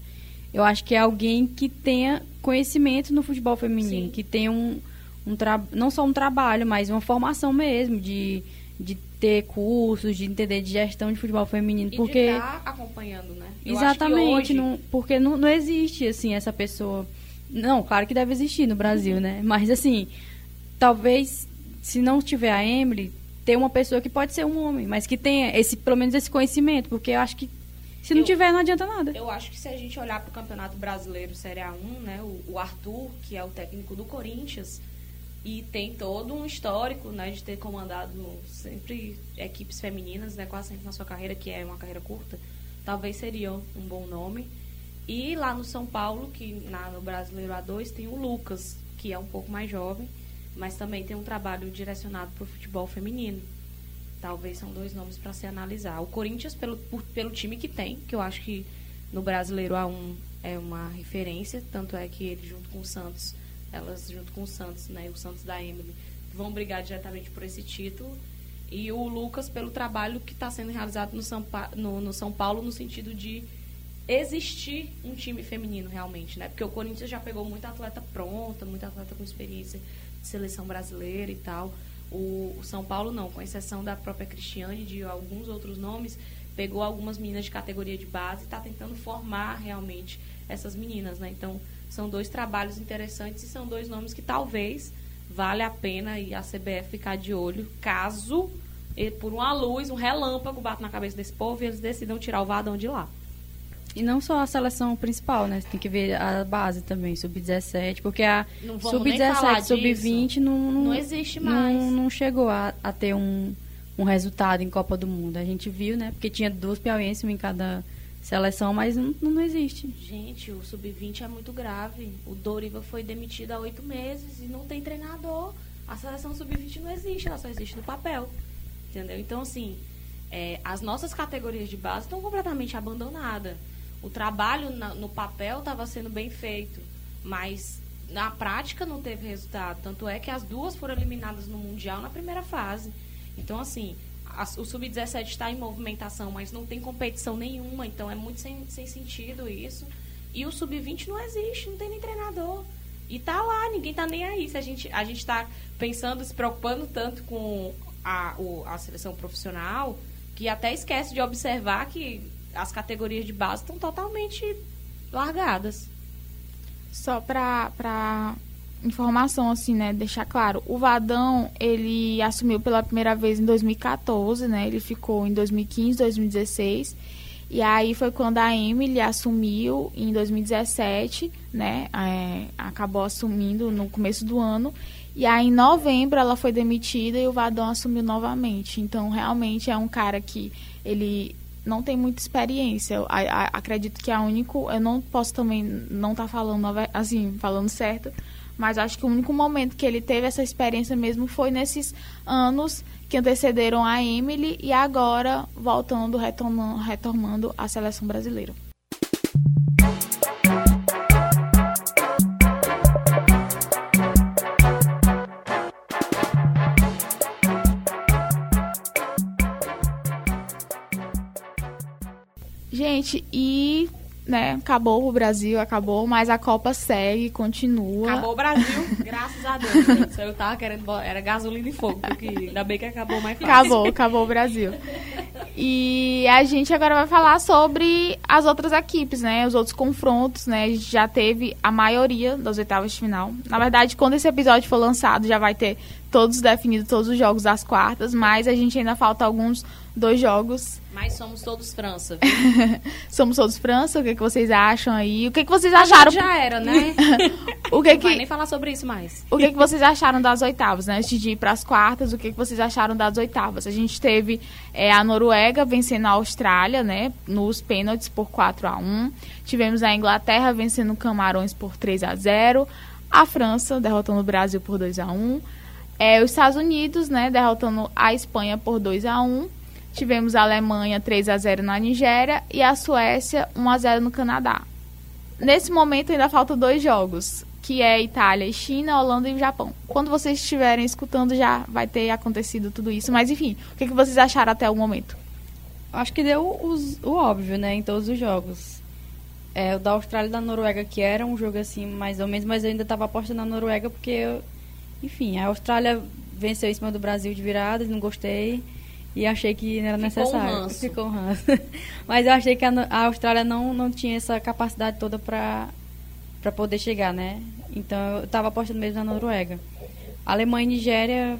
Eu acho que é alguém que tenha conhecimento no futebol feminino, Sim. que tenha um, um não só um trabalho, mas uma formação mesmo de de ter cursos, de entender de gestão de futebol feminino. E porque de tá acompanhando, né? Eu exatamente, hoje... não, porque não, não existe assim essa pessoa. Não, claro que deve existir no Brasil, uhum. né? Mas assim, talvez se não tiver a Emily, ter uma pessoa que pode ser um homem, mas que tenha esse pelo menos esse conhecimento, porque eu acho que se não eu, tiver, não adianta nada. Eu acho que se a gente olhar para o Campeonato Brasileiro Série A1, né, o, o Arthur, que é o técnico do Corinthians, e tem todo um histórico né, de ter comandado sempre equipes femininas, né, quase sempre na sua carreira, que é uma carreira curta, talvez seria um bom nome. E lá no São Paulo, que na, no Brasileiro A2, tem o Lucas, que é um pouco mais jovem, mas também tem um trabalho direcionado para o futebol feminino. Talvez são dois nomes para se analisar. O Corinthians, pelo, por, pelo time que tem, que eu acho que no Brasileiro A1 é uma referência, tanto é que ele, junto com o Santos, elas junto com o Santos, né, o Santos da Emily, vão brigar diretamente por esse título. E o Lucas pelo trabalho que está sendo realizado no São, no, no São Paulo no sentido de existir um time feminino realmente, né? Porque o Corinthians já pegou muita atleta pronta, muita atleta com experiência seleção brasileira e tal. O, São Paulo não, com exceção da própria Cristiane e de alguns outros nomes, pegou algumas meninas de categoria de base e está tentando formar realmente essas meninas, né? Então, são dois trabalhos interessantes e são dois nomes que talvez vale a pena e a CBF ficar de olho caso por uma luz, um relâmpago bata na cabeça desse povo e eles decidam tirar o Vadão de lá. E não só a seleção principal, né? Você tem que ver a base também, sub-17, porque a sub-17, sub-20 não, não, não existe mais. Não, não chegou a, a ter um, um resultado em Copa do Mundo. A gente viu, né? Porque tinha duas piauienses em cada seleção, mas não, não existe. Gente, o sub-20 é muito grave. O Doriva foi demitido há oito meses e não tem treinador. A seleção sub-20 não existe, ela só existe no papel. Entendeu? Então, assim, é, as nossas categorias de base estão completamente abandonadas. O trabalho na, no papel estava sendo bem feito, mas na prática não teve resultado. Tanto é que as duas foram eliminadas no Mundial na primeira fase. Então, assim, a, o Sub-17 está em movimentação, mas não tem competição nenhuma, então é muito sem, sem sentido isso. E o Sub-20 não existe, não tem nem treinador. E tá lá, ninguém tá nem aí. Se a gente, a gente tá pensando, se preocupando tanto com a, o, a seleção profissional, que até esquece de observar que as categorias de base estão totalmente largadas. Só para informação, assim, né? Deixar claro. O Vadão, ele assumiu pela primeira vez em 2014, né? Ele ficou em 2015, 2016. E aí foi quando a Emily assumiu em 2017, né? É, acabou assumindo no começo do ano. E aí em novembro ela foi demitida e o Vadão assumiu novamente. Então realmente é um cara que ele não tem muita experiência. Eu, a, a, acredito que é a único, eu não posso também não estar tá falando assim, falando certo, mas acho que o único momento que ele teve essa experiência mesmo foi nesses anos que antecederam a Emily e agora voltando, retomando, retomando a seleção brasileira. Gente, e né, acabou o Brasil, acabou, mas a Copa segue, continua. Acabou o Brasil, <laughs> graças a Deus. gente. Eu tava querendo, era gasolina e fogo, porque ainda bem que acabou mais fácil. Acabou, acabou o Brasil. E a gente agora vai falar sobre as outras equipes, né? Os outros confrontos, né? A gente já teve a maioria das oitavas de final. Na verdade, quando esse episódio for lançado, já vai ter todos definidos, todos os jogos das quartas, mas a gente ainda falta alguns dois jogos. Mas somos todos França, <laughs> viu? Somos todos França, o que, que vocês acham aí? O que, que vocês acharam? já era, né? <laughs> O que Não vai que nem falar sobre isso mais. O que, que vocês acharam das oitavas, né? Antes de ir para as quartas, o que, que vocês acharam das oitavas? A gente teve é, a Noruega vencendo a Austrália, né? Nos pênaltis por 4 a 1 Tivemos a Inglaterra vencendo o Camarões por 3 a 0 A França derrotando o Brasil por 2 a 1 é, Os Estados Unidos, né? Derrotando a Espanha por 2 a 1 Tivemos a Alemanha 3 a 0 na Nigéria e a Suécia 1 a 0 no Canadá. Nesse momento ainda faltam dois jogos, que é Itália e China, Holanda e Japão. Quando vocês estiverem escutando já vai ter acontecido tudo isso, mas enfim, o que, que vocês acharam até o momento? Acho que deu os- o óbvio, né, em todos os jogos. É, o da Austrália e da Noruega, que era um jogo assim, mais ou menos, mas eu ainda estava apostando na Noruega porque, eu- enfim, a Austrália venceu em cima do Brasil de virada, não gostei. E achei que não era Ficou um necessário. ranço. Ficou um ranço. <laughs> Mas eu achei que a, a Austrália não, não tinha essa capacidade toda para poder chegar, né? Então eu estava apostando mesmo na Noruega. Alemanha e Nigéria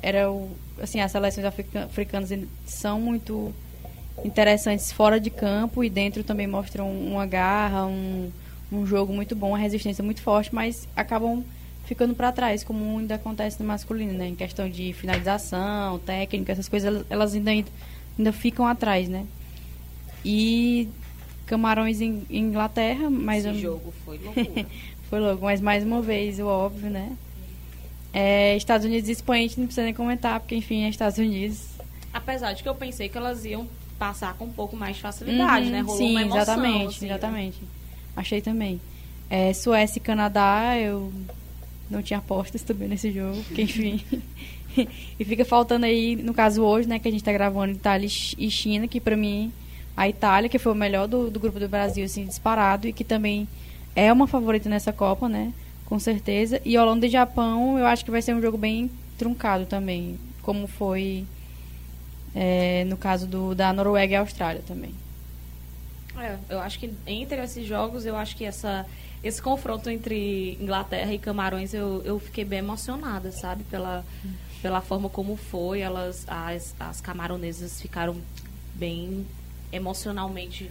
era o assim as seleções africa- africanas são muito interessantes fora de campo e dentro também mostram uma garra, um, um jogo muito bom, uma resistência muito forte, mas acabam ficando para trás, como ainda acontece no masculino, né? Em questão de finalização, técnica, essas coisas, elas- ainda, ainda ficam atrás, né? E Camarões em Inglaterra, mas Esse eu- jogo foi <laughs> loucura. foi logo, mas mais uma vez, o óbvio, né? É, Estados Unidos e Espanha a gente não precisa nem comentar, porque enfim, é Estados Unidos. Apesar de que eu pensei que elas iam passar com um pouco mais de facilidade, Uhum, né? Rolou Sim, uma emoção, exatamente, assim, né? exatamente. Achei também. É, Suécia e Canadá, eu não tinha apostas também nesse jogo, porque enfim. <laughs> e fica faltando aí, no caso hoje, né, que a gente tá gravando Itália e Chi- China, que pra mim, a Itália, que foi o melhor do, do grupo do Brasil, assim, disparado, e que também é uma favorita nessa Copa, né, com certeza. E Holanda e Japão, eu acho que vai ser um jogo bem truncado também, como foi é, no caso do, da Noruega e Austrália também. É, eu acho que entre esses jogos, eu acho que essa, esse confronto entre Inglaterra e Camarões, eu, eu fiquei bem emocionada, sabe? Pela, pela forma como foi. Elas, as, as camaronesas ficaram bem emocionalmente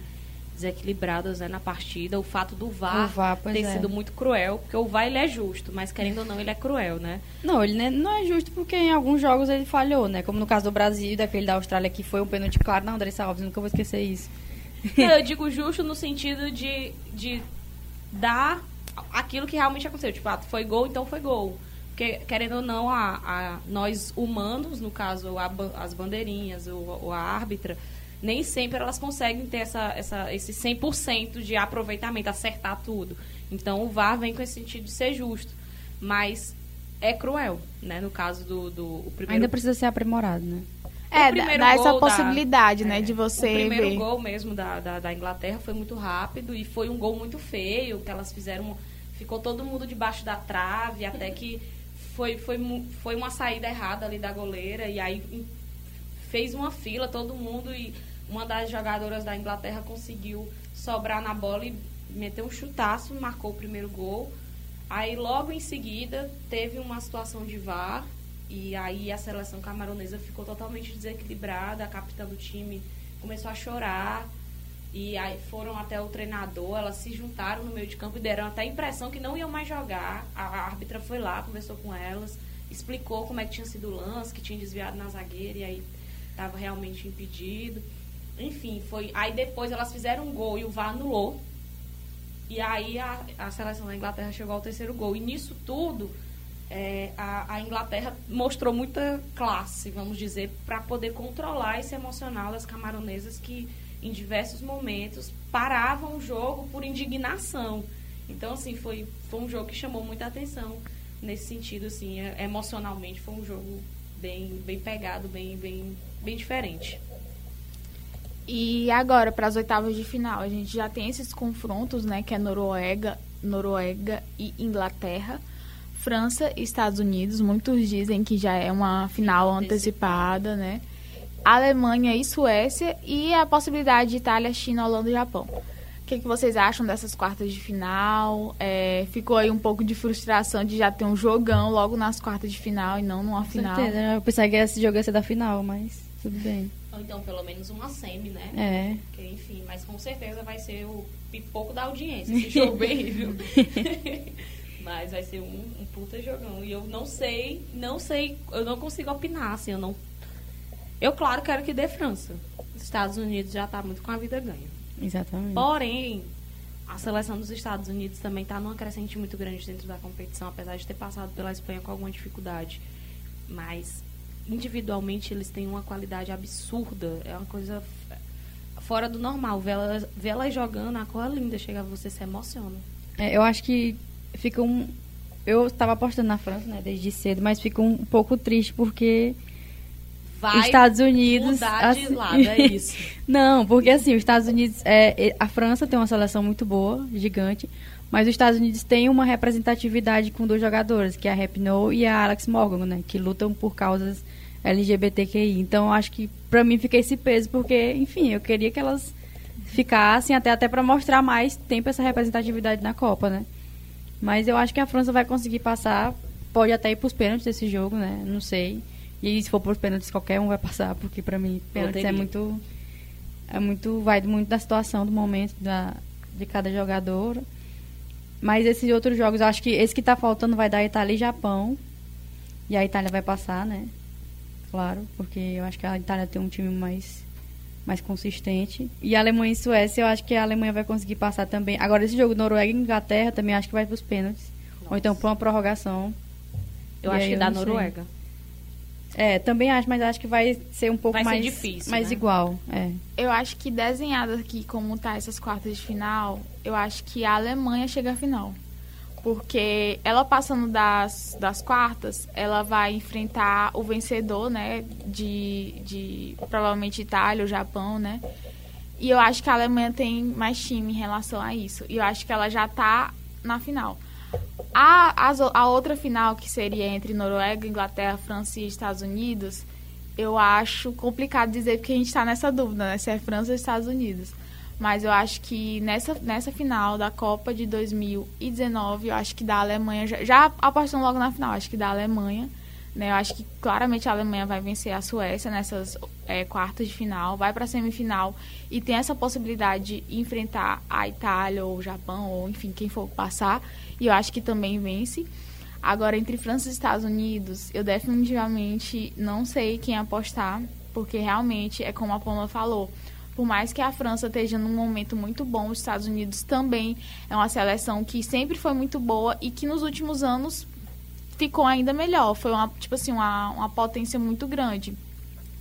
desequilibradas né, na partida. O fato do VAR, VAR, ter é. sido muito cruel, porque o VAR ele é justo, mas querendo ou não, ele é cruel, né? Não, ele não é justo porque em alguns jogos ele falhou, né? Como no caso do Brasil, daquele da Austrália que foi um pênalti claro. Não, Andressa Alves, nunca vou esquecer isso. Não, eu <laughs> digo justo no sentido de, de dar aquilo que realmente aconteceu. Tipo, ah, foi gol, então foi gol. Porque, querendo ou não, a, a- nós humanos, no caso, a as bandeirinhas ou, a árbitra, nem sempre elas conseguem ter essa, essa, esse 100% de aproveitamento, acertar tudo. Então, o VAR vem com esse sentido de ser justo. Mas é cruel, né? No caso do, do primeiro Ainda precisa ser aprimorado, né? É, dá, primeiro dá essa gol da- possibilidade, né, é, de você O primeiro ver. gol mesmo da, da, da Inglaterra foi muito rápido e foi um gol muito feio, que elas fizeram. Ficou todo mundo debaixo da trave, até que foi, foi, foi uma saída errada ali da goleira, e aí fez uma fila, todo mundo, e uma das jogadoras da Inglaterra conseguiu sobrar na bola e meter um chutaço, marcou o primeiro gol. Aí logo em seguida teve uma situação de VAR e aí a seleção camaronesa ficou totalmente desequilibrada, a capitã do time começou a chorar e aí foram até o treinador, elas se juntaram no meio de campo e deram até a impressão que não iam mais jogar. A, árbitra foi lá, conversou com elas, explicou como é que tinha sido o lance, que tinha desviado na zagueira e aí estava realmente impedido. Enfim, foi. Aí depois elas fizeram um gol e o VAR anulou. E aí a, a seleção da Inglaterra chegou ao terceiro gol. E nisso tudo, é, a, a Inglaterra mostrou muita classe, vamos dizer, para poder controlar esse emocional das camaronesas que, em diversos momentos, paravam o jogo por indignação. Então, assim, foi, foi um jogo que chamou muita atenção nesse sentido, assim, é- emocionalmente foi um jogo bem, bem pegado, bem, bem, bem diferente. E agora, para as oitavas de final, a gente já tem esses confrontos, né? Que é Noruega, Noruega e Inglaterra. França e Estados Unidos, muitos dizem que já é uma final antecipada, né? Alemanha e Suécia e a possibilidade de Itália, China, Holanda e Japão. O que, que vocês acham dessas quartas de final? É, ficou aí um pouco de frustração de já ter um jogão logo nas quartas de final e não numa Com final. certeza. Eu pensava que esse jogo ia ser da final, mas tudo bem. Ou então, pelo menos uma semi, né? É. Porque, enfim, mas com certeza vai ser o pipoco da audiência, esse jogo <laughs> aí, viu? Mas vai ser um, um puta jogão. E eu não sei, não sei, eu não consigo opinar, assim, eu não... Eu, claro, quero que dê França. Os Estados Unidos já tá muito com a vida ganha. Exatamente. Porém, a seleção dos Estados Unidos também está numa crescente muito grande dentro da competição, apesar de ter passado pela Espanha com alguma dificuldade. Mas, individualmente, eles têm uma qualidade absurda. É uma coisa fora do normal. Vê-las vê jogando, a cor é linda. Chega, você se emociona. É, eu acho que fica um. Eu estava apostando na França, né, desde cedo, mas fico um pouco triste porque Vai os Estados Unidos. mudar de assim- lado, é <laughs> isso. Não, porque assim, os Estados Unidos. É, a França tem uma seleção muito boa, gigante, mas os Estados Unidos tem uma representatividade com dois jogadores, que é a Rapinoe e a Alex Morgan, né? Que lutam por causas LGBTQI. Então acho que pra mim fica esse peso, porque, enfim, eu queria que elas ficassem até, até para mostrar mais tempo essa representatividade na Copa, né? Mas eu acho que a França vai conseguir passar. Pode até ir pros pênaltis desse jogo, né? Não sei. E se for pros pênaltis, qualquer um vai passar, porque pra mim, pênaltis é muito. É muito. Vai muito da situação, do momento, da, de cada jogador. Mas esses outros jogos, eu acho que esse que tá faltando vai dar Itália e Japão. E a Itália vai passar, né? Claro, porque eu acho que a Itália tem um time mais, mais consistente. E a Alemanha e Suécia, eu acho que a Alemanha vai conseguir passar também. Agora, esse jogo Noruega e Inglaterra também acho que vai pros pênaltis. Ou então pra uma prorrogação. Eu E acho aí que da não sei. Noruega. É, também acho, mas acho que vai ser um pouco Vai ser mais difícil, mais né? igual. É. Eu acho que desenhado aqui como tá essas quartas de final, eu acho que a Alemanha chega à final. Porque ela passando das, das quartas, ela vai enfrentar o vencedor, né? De, de provavelmente Itália ou Japão, né? E eu acho que a Alemanha tem mais time em relação a isso. E eu acho que ela já tá na final. A, o- a outra final, que seria entre Noruega, Inglaterra, França e Estados Unidos, eu acho complicado dizer porque a gente está nessa dúvida, né? Se é França ou Estados Unidos. Mas eu acho que nessa, nessa final da Copa de 2019, eu acho que da Alemanha, já, já apostando logo na final, acho que da Alemanha, né? Eu acho que claramente a Alemanha vai vencer a Suécia nessas é, quartas de final, vai para a semifinal e tem essa possibilidade de enfrentar a Itália ou o Japão, ou enfim, quem for passar. E eu acho que também vence. Agora, entre França e Estados Unidos, eu definitivamente não sei quem apostar, porque realmente é como a Pamela falou. Por mais que a França esteja num momento muito bom, os Estados Unidos também é uma seleção que sempre foi muito boa e que nos últimos anos ficou ainda melhor. Foi uma, tipo assim, uma, uma potência muito grande.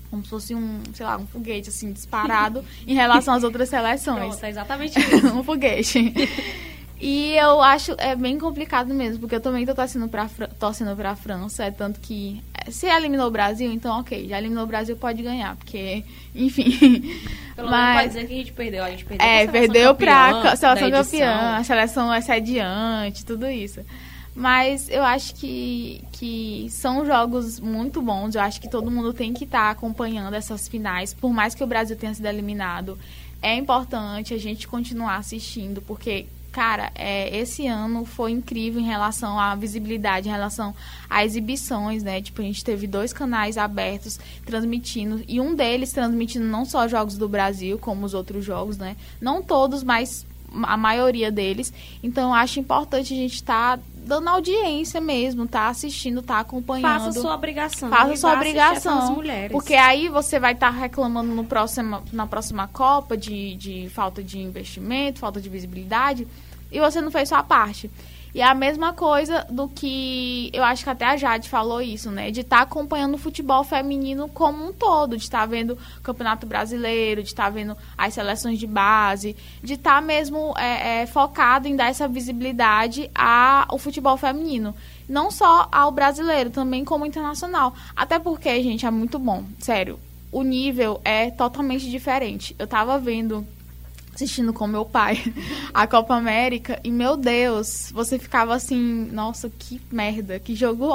Como se fosse um, sei lá, um foguete assim disparado <laughs> em relação às outras seleções Pronto, é exatamente isso. <laughs> um foguete. <laughs> E eu acho é bem complicado mesmo, porque eu também tô torcendo pra, torcendo pra França, é tanto que é, se eliminou o Brasil, então ok, já eliminou o Brasil, pode ganhar, porque, <laughs> enfim. Pelo menos Mas- pode dizer que a gente perdeu. A gente perdeu é, pra seleção perdeu pra campeã ca- seleção da edição. campeã, a seleção é sediante, tudo isso. Mas eu acho que, que são jogos muito bons. Eu acho que todo mundo tem que estar acompanhando essas finais. Por mais que o Brasil tenha sido eliminado, é importante a gente continuar assistindo, porque, cara, é, esse ano foi incrível em relação à visibilidade, em relação a exibições, né? Tipo, a gente teve dois canais abertos transmitindo, e um deles transmitindo não só jogos do Brasil, como os outros jogos, né? Não todos, mas a maioria deles. Então, acho importante a gente estar dando audiência mesmo, tá assistindo, tá acompanhando. Faça sua obrigação. Faça e sua obrigação. mulheres. Porque aí você vai estar reclamando no próximo, na próxima Copa de, de falta de investimento, falta de visibilidade, e você não fez sua parte. E é a mesma coisa do que eu acho que até a Jade falou isso, né? De estar acompanhando o futebol feminino como um todo, de estar vendo o Campeonato Brasileiro, de estar vendo as seleções de base, de estar mesmo é, é, focado em dar essa visibilidade ao futebol feminino. Não só ao brasileiro, também como internacional. Até porque, gente, é muito bom. Sério. o nível é totalmente diferente. Eu tava vendo assistindo com meu pai <laughs> a Copa América e meu Deus, você ficava assim, nossa, que merda, que jogo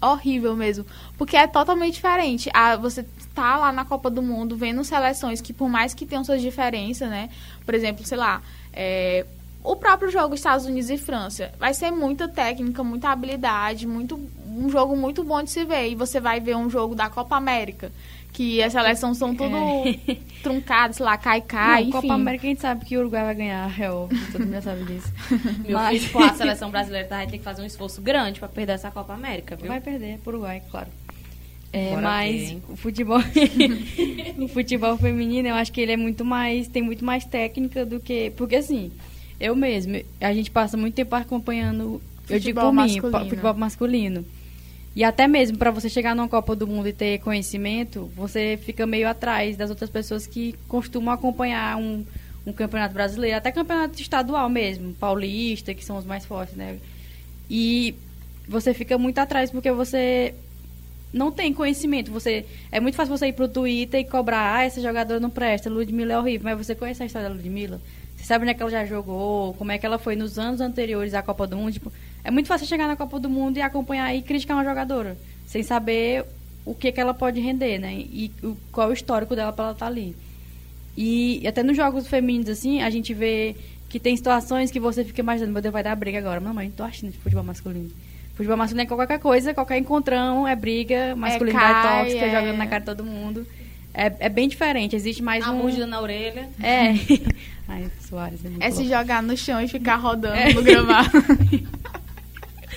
horrível mesmo, porque é totalmente diferente. Ah, você tá lá na Copa do Mundo vendo seleções que por mais que tenham suas diferenças, né? Por exemplo, sei lá, é, o próprio jogo Estados Unidos e França vai ser muita técnica, muita habilidade, muito um jogo muito bom de se ver. E você vai ver um jogo da Copa América que as seleções são tudo é. <laughs> truncadas, sei lá, cai, cai, enfim. Copa América a gente sabe que o Uruguai vai ganhar, é óbvio, todo mundo já sabe disso. <laughs> Meu Mas... filho, a seleção brasileira vai ter que fazer um esforço grande para perder essa Copa América, viu? Vai perder pro Uruguai, claro. É, mas ver, o futebol <laughs> o futebol feminino eu acho que ele é muito mais tem muito mais técnica do que porque assim eu mesmo a gente passa muito tempo acompanhando futebol eu digo por mim futebol masculino e até mesmo para você chegar numa Copa do Mundo e ter conhecimento, você fica meio atrás das outras pessoas que costumam acompanhar um, um campeonato brasileiro, até campeonato estadual mesmo, paulista, que são os mais fortes, né? E você fica muito atrás porque você não tem conhecimento. Você é muito fácil você ir pro Twitter e cobrar, ah, essa jogadora não presta, Ludmilla é horrível, mas você conhece a história da Ludmilla? Você sabe onde é que ela já jogou, como é que ela foi nos anos anteriores à Copa do Mundo, tipo, é muito fácil chegar na Copa do Mundo e acompanhar e criticar uma jogadora, sem saber o que, que ela pode render, né? E o, qual é o histórico dela para ela estar tá ali. E, e, até nos jogos femininos, assim, a gente vê que tem situações que você fica imaginando, meu Deus, vai dar briga agora. Mamãe, não tô achando de futebol masculino. Futebol masculino é qualquer coisa, qualquer encontrão, é briga, masculinidade é cai, tóxica, é... jogando na cara de todo mundo. É, é bem diferente, existe mais a um... na orelha. É. <laughs> Ai, Soares. É, é se jogar no chão e ficar rodando é. no gramado. <laughs>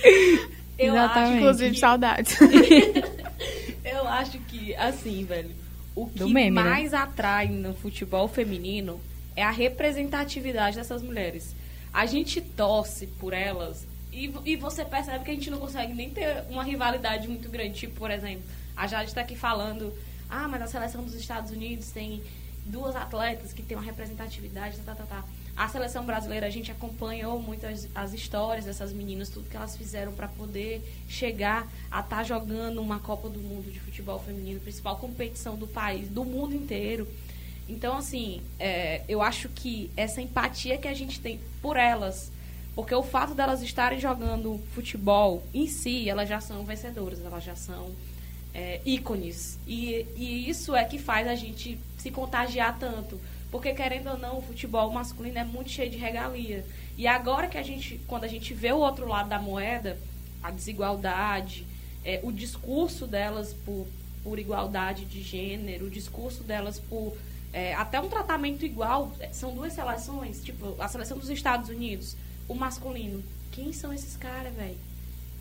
<laughs> Eu Exatamente. acho, inclusive, saudades. <laughs> eu acho que, assim, velho, o que meme, né? mais né? atrai no futebol feminino é a representatividade dessas mulheres. A gente torce por elas e, e você percebe que a gente não consegue nem ter uma rivalidade muito grande. Tipo, por exemplo, a Jade está aqui falando, ah, mas a seleção dos Estados Unidos tem duas atletas que tem uma representatividade, tá, tá, tá. tá. A seleção brasileira, a gente acompanhou muitas as histórias dessas meninas, tudo que elas fizeram para poder chegar a estar tá jogando uma Copa do Mundo de futebol feminino, principal competição do país, do mundo inteiro. Então, assim, é, eu acho que essa empatia que a gente tem por elas, porque o fato delas estarem jogando futebol em si, elas já são vencedoras, elas já são é, ícones. E, e isso é que faz a gente se contagiar tanto. Porque, querendo ou não, o futebol masculino é muito cheio de regalia. E agora que a gente, quando a gente vê o outro lado da moeda, a desigualdade, é, o discurso delas por, por igualdade de gênero, o discurso delas por é, até um tratamento igual, é, são duas seleções, tipo, a seleção dos Estados Unidos, o masculino. Quem são esses caras, velho?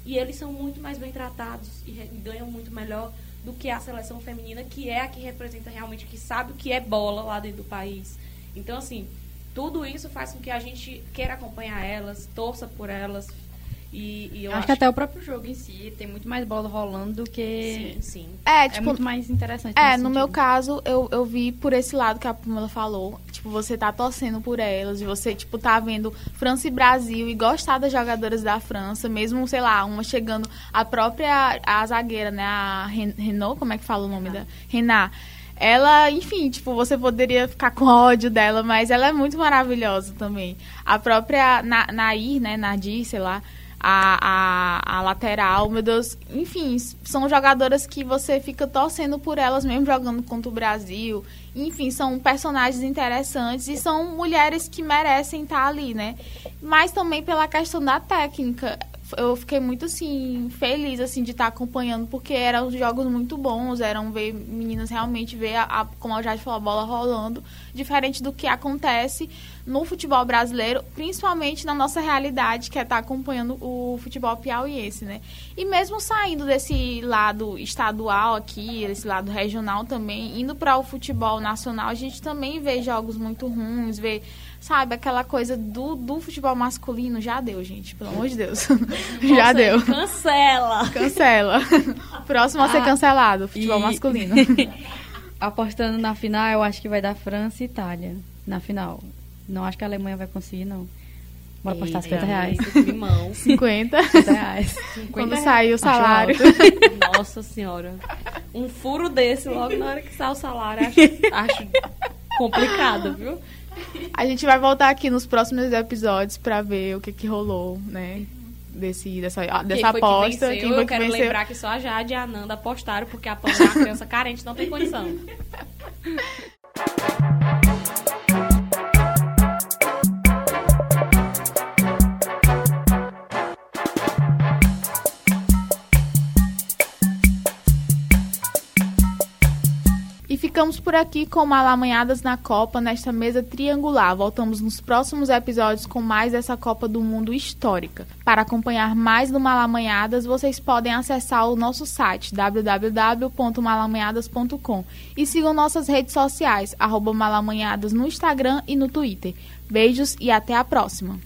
E eles são muito mais bem tratados e ganham muito melhor do que a seleção feminina, que é a que representa realmente, que sabe o que é bola lá dentro do país. Então, assim, tudo isso faz com que a gente queira acompanhar elas, torça por elas, e, e acho, acho, que até o próprio jogo em si tem muito mais bola rolando do que. Sim, sim. É, é tipo, é muito mais interessante. É, no sentido. meu caso, eu, eu vi por esse lado que a Pamela falou. Tipo, você tá torcendo por elas, e você, tipo, tá vendo França e Brasil e gostar das jogadoras da França, mesmo, sei lá, uma chegando, a própria a zagueira, né? A Renault, como é que fala o nome da? Renat ela, enfim, tipo, você poderia ficar com ódio dela, mas ela é muito maravilhosa também. A própria Na Nair, né, Nadir, sei lá, a, a, a, lateral, meu Deus. Enfim, são jogadoras que você fica torcendo por elas mesmo jogando contra o Brasil. Enfim, são personagens interessantes e são mulheres que merecem estar ali, né? Mas também pela questão da técnica eu fiquei muito assim feliz assim de estar acompanhando porque eram jogos muito bons eram ver meninas realmente ver a, a como a Jade falou a bola rolando diferente do que acontece no futebol brasileiro principalmente na nossa realidade que é estar acompanhando o futebol piauiense né? E mesmo saindo desse lado estadual aqui desse lado regional também indo para o futebol nacional a gente também vê jogos muito ruins vê sabe, aquela coisa do, do futebol masculino, já deu, gente, pelo amor de Deus. <laughs> já deu. Cancela. Cancela. <laughs> Próximo a ser ah, cancelado, futebol e... masculino. <laughs> Apostando na final, eu acho que vai dar França e Itália na final. Não acho que a Alemanha vai conseguir, não. Bora apostar 50 reais. Limão. 50. 50 reais. 50 Quando sair o salário. Nossa senhora. Um furo desse logo na hora que sai o salário, acho, acho complicado, viu? A gente vai voltar aqui nos próximos episódios para ver o que, que rolou, né? Desse, dessa dessa quem aposta. Que quem Eu quero venceu. lembrar que só a Jade e a Nanda apostaram, porque a Pamela é uma criança carente, não tem condição. <laughs> ficamos por aqui com Malamanhadas na Copa, nesta mesa triangular. Voltamos nos próximos episódios com mais dessa Copa do Mundo histórica. Para acompanhar mais do Malamanhadas, vocês podem acessar o nosso site www.malamanhadas.com e sigam nossas redes sociais, arroba Malamanhadas no Instagram e no Twitter. Beijos e até a próxima!